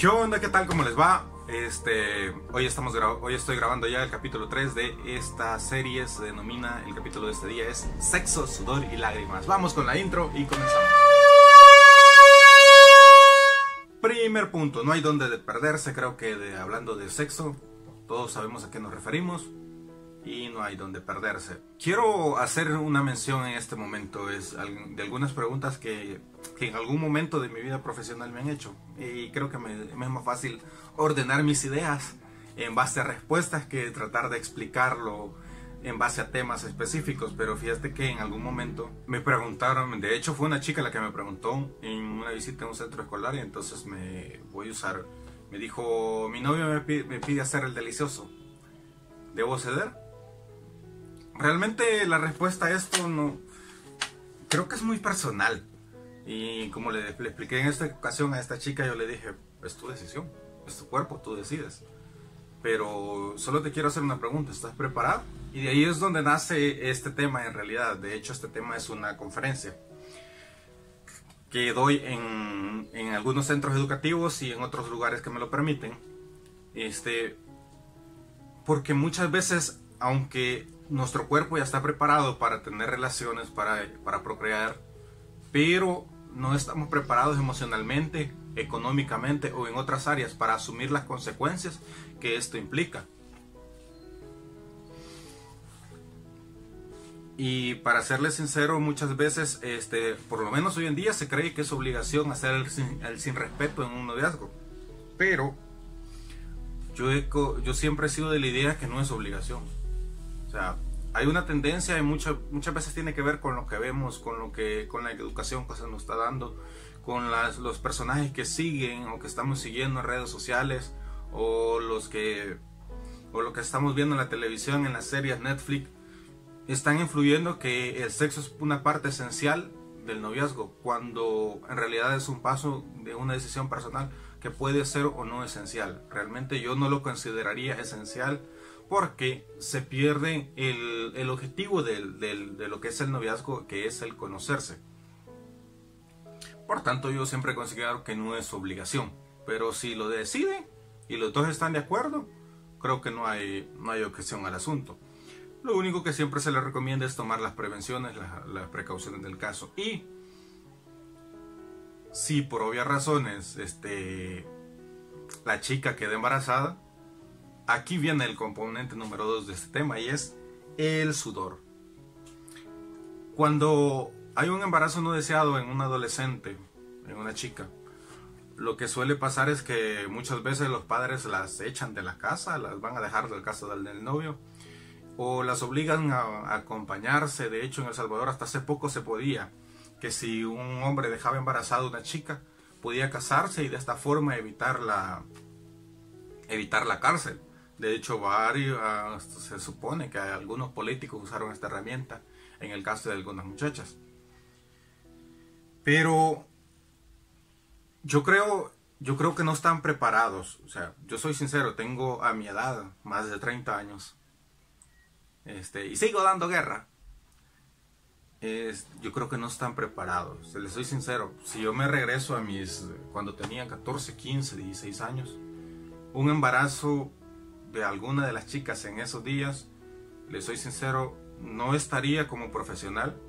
¿Qué onda? ¿Qué tal? ¿Cómo les va? Este, hoy, estamos hoy estoy grabando ya el capítulo 3 de esta serie, se denomina, el capítulo de este día es Sexo, Sudor y Lágrimas. Vamos con la intro y comenzamos. Primer punto, no hay donde perderse, creo que hablando de sexo, todos sabemos a qué nos referimos y no hay donde perderse. Quiero hacer una mención en este momento es de algunas preguntas que, que en algún momento de mi vida profesional me han hecho y creo que me, me, es más fácil ordenar mis ideas en base a respuestas que tratar de explicarlo en base a temas específicos, pero fíjate que en algún momento me preguntaron, de hecho fue una chica la que me preguntó en una visita a un centro escolar y entonces me voy a usar, me dijo, mi novio me pide, me pide hacer el delicioso, ¿debo ceder? Realmente la respuesta a esto no. Creo que es muy personal. Y como le, expliqué en esta ocasión a esta chica, yo le dije: Es tu decisión, es tu cuerpo, tú decides. Pero solo te quiero hacer una pregunta: ¿estás preparado? Y de ahí es donde nace este tema en realidad. De hecho, este tema es una conferencia que doy en, en algunos centros educativos y en otros lugares que me lo permiten. Este, porque muchas veces, aunque nuestro cuerpo ya está preparado para tener relaciones, para, para procrear, pero no estamos preparados emocionalmente, económicamente o en otras áreas para asumir las consecuencias que esto implica. Y para serles sincero, muchas veces, este, por lo menos hoy en día, se cree que es obligación hacer el sin, respeto en un noviazgo. Pero yo, yo siempre he sido de la idea que no es obligación o sea, hay una tendencia y muchas muchas veces tiene que ver con lo que vemos, con lo que con la educación que se nos está dando, con las, los personajes que siguen o que estamos siguiendo en redes sociales o los que o lo que estamos viendo en la televisión, en las series Netflix, están influyendo que el sexo es una parte esencial del noviazgo, cuando en realidad es un paso de una decisión personal que puede ser o no esencial. Realmente yo no lo consideraría esencial porque se pierde el, objetivo de lo que es el noviazgo, que es el conocerse. Por tanto, yo siempre considero que no es obligación, pero si lo deciden y los dos están de acuerdo, creo que no hay, no hay objeción al asunto. Lo único que siempre se les recomienda es tomar las prevenciones, las, las precauciones del caso. Y si por obvias razones este, la chica queda embarazada, aquí viene el componente número dos de este tema y es el sudor. Cuando hay un embarazo no deseado en un adolescente, en una chica, lo que suele pasar es que muchas veces los padres las echan de la casa, las van a dejar del casa del, novio, o las obligan a, acompañarse. De hecho, en El Salvador hasta hace poco se podía que si un hombre dejaba embarazada una chica, podía casarse y de esta forma evitar la, evitar la cárcel. De hecho, varios, ah, se supone que algunos políticos usaron esta herramienta en el caso de algunas muchachas. Pero yo creo, yo creo que no están preparados. O sea, yo soy sincero, tengo a mi edad más de 30 años. Este, y sigo dando guerra. yo creo que no están preparados. Les soy sincero, si yo me regreso a mis, cuando tenía 14, 15, 16 años, un embarazo de alguna de las chicas en esos días, le soy sincero, no estaría como profesional.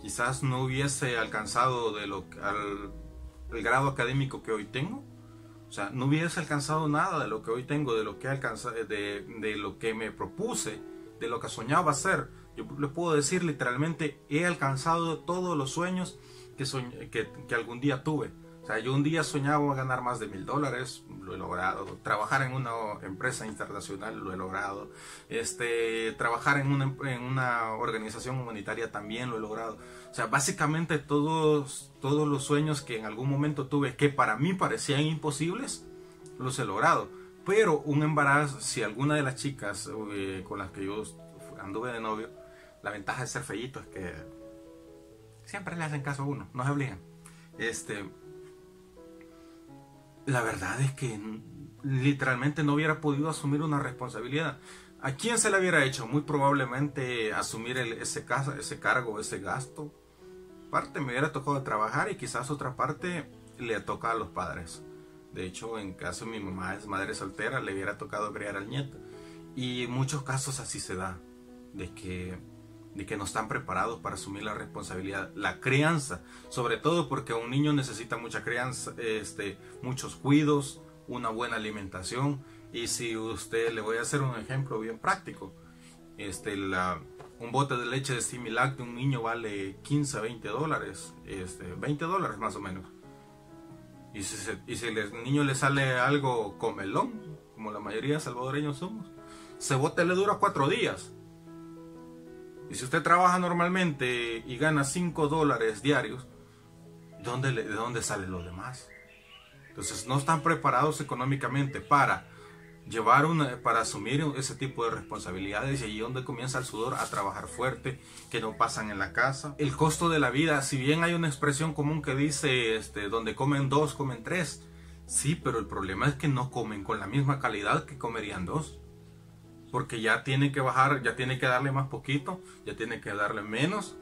Quizás no hubiese alcanzado de lo, el grado académico que hoy tengo. O sea, no hubiese alcanzado nada de lo que hoy tengo, de lo que, de, de lo que me propuse, de lo que soñaba hacer. Yo le puedo decir literalmente, he alcanzado todos los sueños que, que, que algún día tuve sea, yo un día soñaba ganar más de mil dólares, lo he logrado. Trabajar en una empresa internacional, lo he logrado. Este, trabajar en una, en una organización humanitaria también lo he logrado. O sea, básicamente todos, todos los sueños que en algún momento tuve que para mí parecían imposibles, los he logrado. Pero un embarazo, si alguna de las chicas eh, con las que yo anduve de novio, la ventaja de ser fellito es que siempre le hacen caso a uno, no se obligan. Este, la verdad es que literalmente no hubiera podido asumir una responsabilidad. ¿A quién se le hubiera hecho? Muy probablemente asumir ese, ese cargo, ese gasto. Parte me hubiera tocado trabajar y quizás otra parte le toca a los padres. De hecho, en caso de mi mamá es madre soltera, le hubiera tocado criar al nieto. Y en muchos casos así se da, de que, de que no están preparados para asumir la responsabilidad, la crianza, sobre todo porque un niño necesita mucha crianza, este, muchos cuidos, una buena alimentación. Y si usted, le voy a hacer un ejemplo bien práctico, este, la, un bote de leche de Similac de un niño vale 15 a 20 dólares, este, 20 dólares más o menos. Y si, si el niño le sale algo comelón, como la mayoría de salvadoreños somos, ese bote le dura cuatro días. Y si usted trabaja normalmente y gana 5 dólares diarios, ¿dónde ¿de dónde salen los demás? Entonces no están preparados económicamente para llevar una, para asumir ese tipo de responsabilidades y ahí donde comienza el sudor a trabajar fuerte, que no pasan en la casa. El costo de la vida, si bien hay una expresión común que dice, este, donde comen dos, comen tres, sí, pero el problema es que no comen con la misma calidad que comerían dos. Porque ya tiene que bajar, ya tiene que darle más poquito, ya tiene que darle menos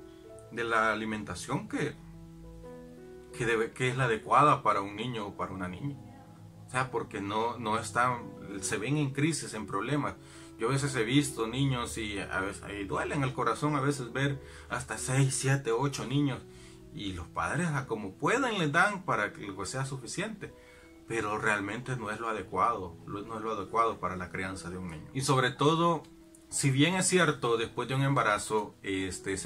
de la alimentación que, que, debe, que es la adecuada para un niño o para una niña. O sea, porque no, no están, se ven en crisis, en problemas. Yo a veces he visto niños y a veces duele en el corazón a veces ver hasta 6, 7, 8 niños y los padres a como pueden les dan para que sea suficiente. Pero realmente no es lo adecuado, no es lo adecuado para la crianza de un niño. Y sobre todo, si bien es cierto, después de un embarazo este,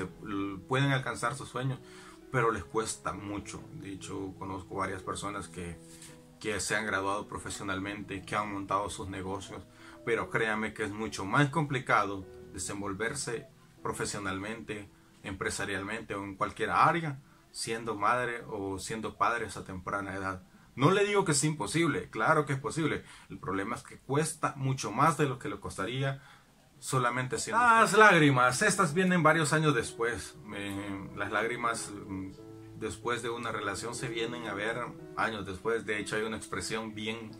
pueden alcanzar sus sueños, pero les cuesta mucho. De hecho, conozco varias personas que que se han graduado profesionalmente, que han montado sus negocios, pero créame que es mucho más complicado desenvolverse profesionalmente, empresarialmente o en cualquier área, siendo madre o siendo padre a temprana edad. No le digo que es imposible, claro que es posible. El problema es que cuesta mucho más de lo que le costaría solamente siendo... Las lágrimas, estas vienen varios años después. las lágrimas mm, después de una relación se vienen a ver años después. De hecho, hay una expresión bien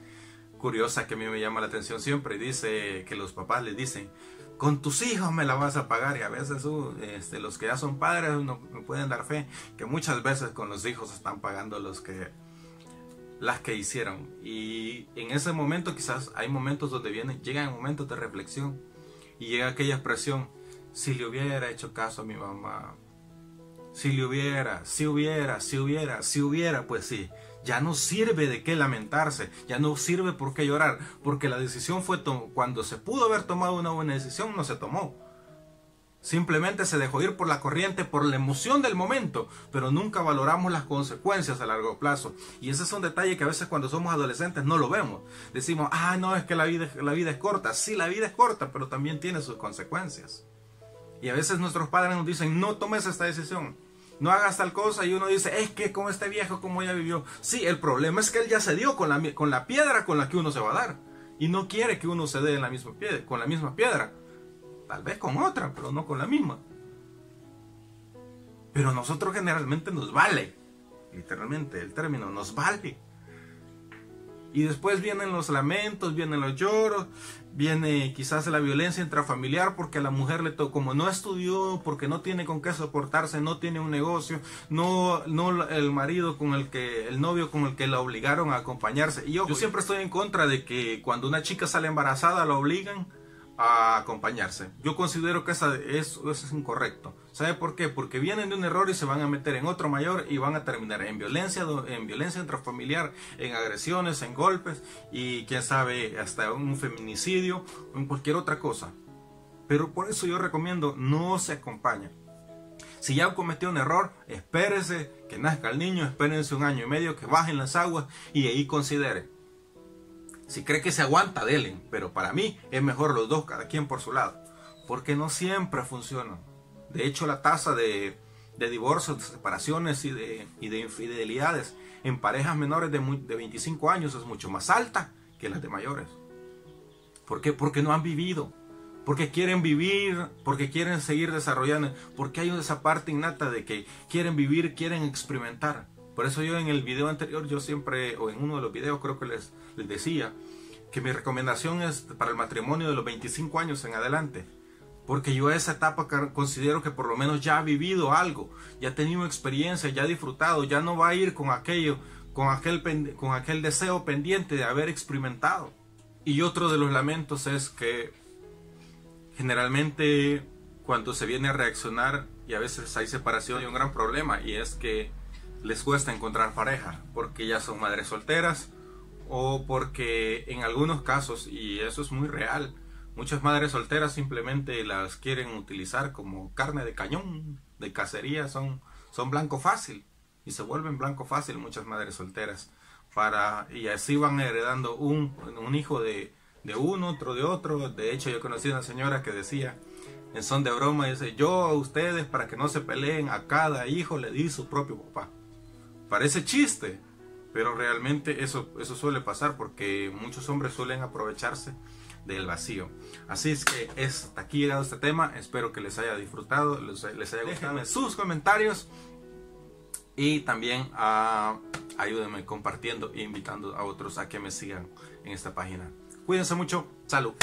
curiosa que a mí me llama la atención siempre. Dice que los papás le dicen, con tus hijos me la vas a pagar. Y a veces uh, este, los que ya son padres no me pueden dar fe que muchas veces con los hijos están pagando los que las que hicieron. Y en ese momento quizás hay momentos donde vienen, llegan momentos de reflexión y llega aquella expresión, si le hubiera hecho caso a mi mamá, si le hubiera, si hubiera, si hubiera, si hubiera, pues sí. Ya no sirve de qué lamentarse, ya no sirve por qué llorar, porque la decisión fue cuando se pudo haber tomado una buena decisión, no se tomó. Simplemente se dejó ir por la corriente, por la emoción del momento, pero nunca valoramos las consecuencias a largo plazo. Y ese es un detalle que a veces cuando somos adolescentes no lo vemos. Decimos, ah, no, es que la vida, la vida es corta. Sí, la vida es corta, pero también tiene sus consecuencias. Y a veces nuestros padres nos dicen, no tomes esta decisión, no hagas tal cosa. Y uno dice, es que con este viejo, como ya vivió. Sí, el problema es que él ya se dio con la, con la piedra con la que uno se va a dar. Y no quiere que uno se dé en la misma piedra, con la misma piedra. Tal vez con otra, pero no con la misma. Pero a nosotros generalmente nos vale. Literalmente, el término nos vale. Y después vienen los lamentos, vienen los lloros, viene quizás la violencia intrafamiliar porque la mujer le tocó, como no estudió, porque no tiene con qué soportarse, no tiene un negocio, no, no el marido con el que, el novio con el que la obligaron a acompañarse. Yo, yo siempre estoy en contra de que cuando una chica sale embarazada la obligan a acompañarse. Yo considero que eso, es incorrecto. ¿Sabe por qué? Porque vienen de un error y se van a meter en otro mayor y van a terminar en violencia, en violencia intrafamiliar, en agresiones, en golpes y quién sabe, hasta un feminicidio o en cualquier otra cosa. Pero por eso yo recomiendo no se acompañe. Si ya cometió un error, espérese que nazca el niño, espérense un año y medio, que bajen las aguas y ahí considere. Si cree que se aguanta, dele. Pero para mí es mejor los dos, cada quien por su lado. Porque no siempre funcionan. De hecho, la tasa de, divorcios, de separaciones y de, de, infidelidades en parejas menores de, de 25 años es mucho más alta que las de mayores. ¿Por qué? Porque no han vivido. Porque quieren vivir, porque quieren seguir desarrollando, porque hay esa parte innata de que quieren vivir, quieren experimentar. Por eso yo en el video anterior, yo siempre, o en uno de los videos creo que les, les decía, que mi recomendación es para el matrimonio de los 25 años en adelante. Porque yo a esa etapa considero que por lo menos ya ha vivido algo, ya ha tenido experiencia, ya ha disfrutado, ya no va a ir con aquello, con aquel, con aquel deseo pendiente de haber experimentado. Y otro de los lamentos es que generalmente cuando se viene a reaccionar y a veces hay separación hay un gran problema y es que les cuesta encontrar pareja porque ya son madres solteras o porque en algunos casos, y eso es muy real, muchas madres solteras simplemente las quieren utilizar como carne de cañón, de cacería, son, son blanco fácil y se vuelven blanco fácil muchas madres solteras para y así van heredando un, un hijo de, de uno, otro de otro. De hecho, yo conocí una señora que decía, en son de broma, dice, yo a ustedes para que no se peleen, a cada hijo le di su propio papá. Parece chiste, pero realmente eso, eso suele pasar porque muchos hombres suelen aprovecharse del vacío. Así es que es, hasta aquí llegado este tema. Espero que les haya disfrutado, les, les haya gustado. sus comentarios y también a, ayúdenme compartiendo e invitando a otros a que me sigan en esta página. Cuídense mucho. Salud.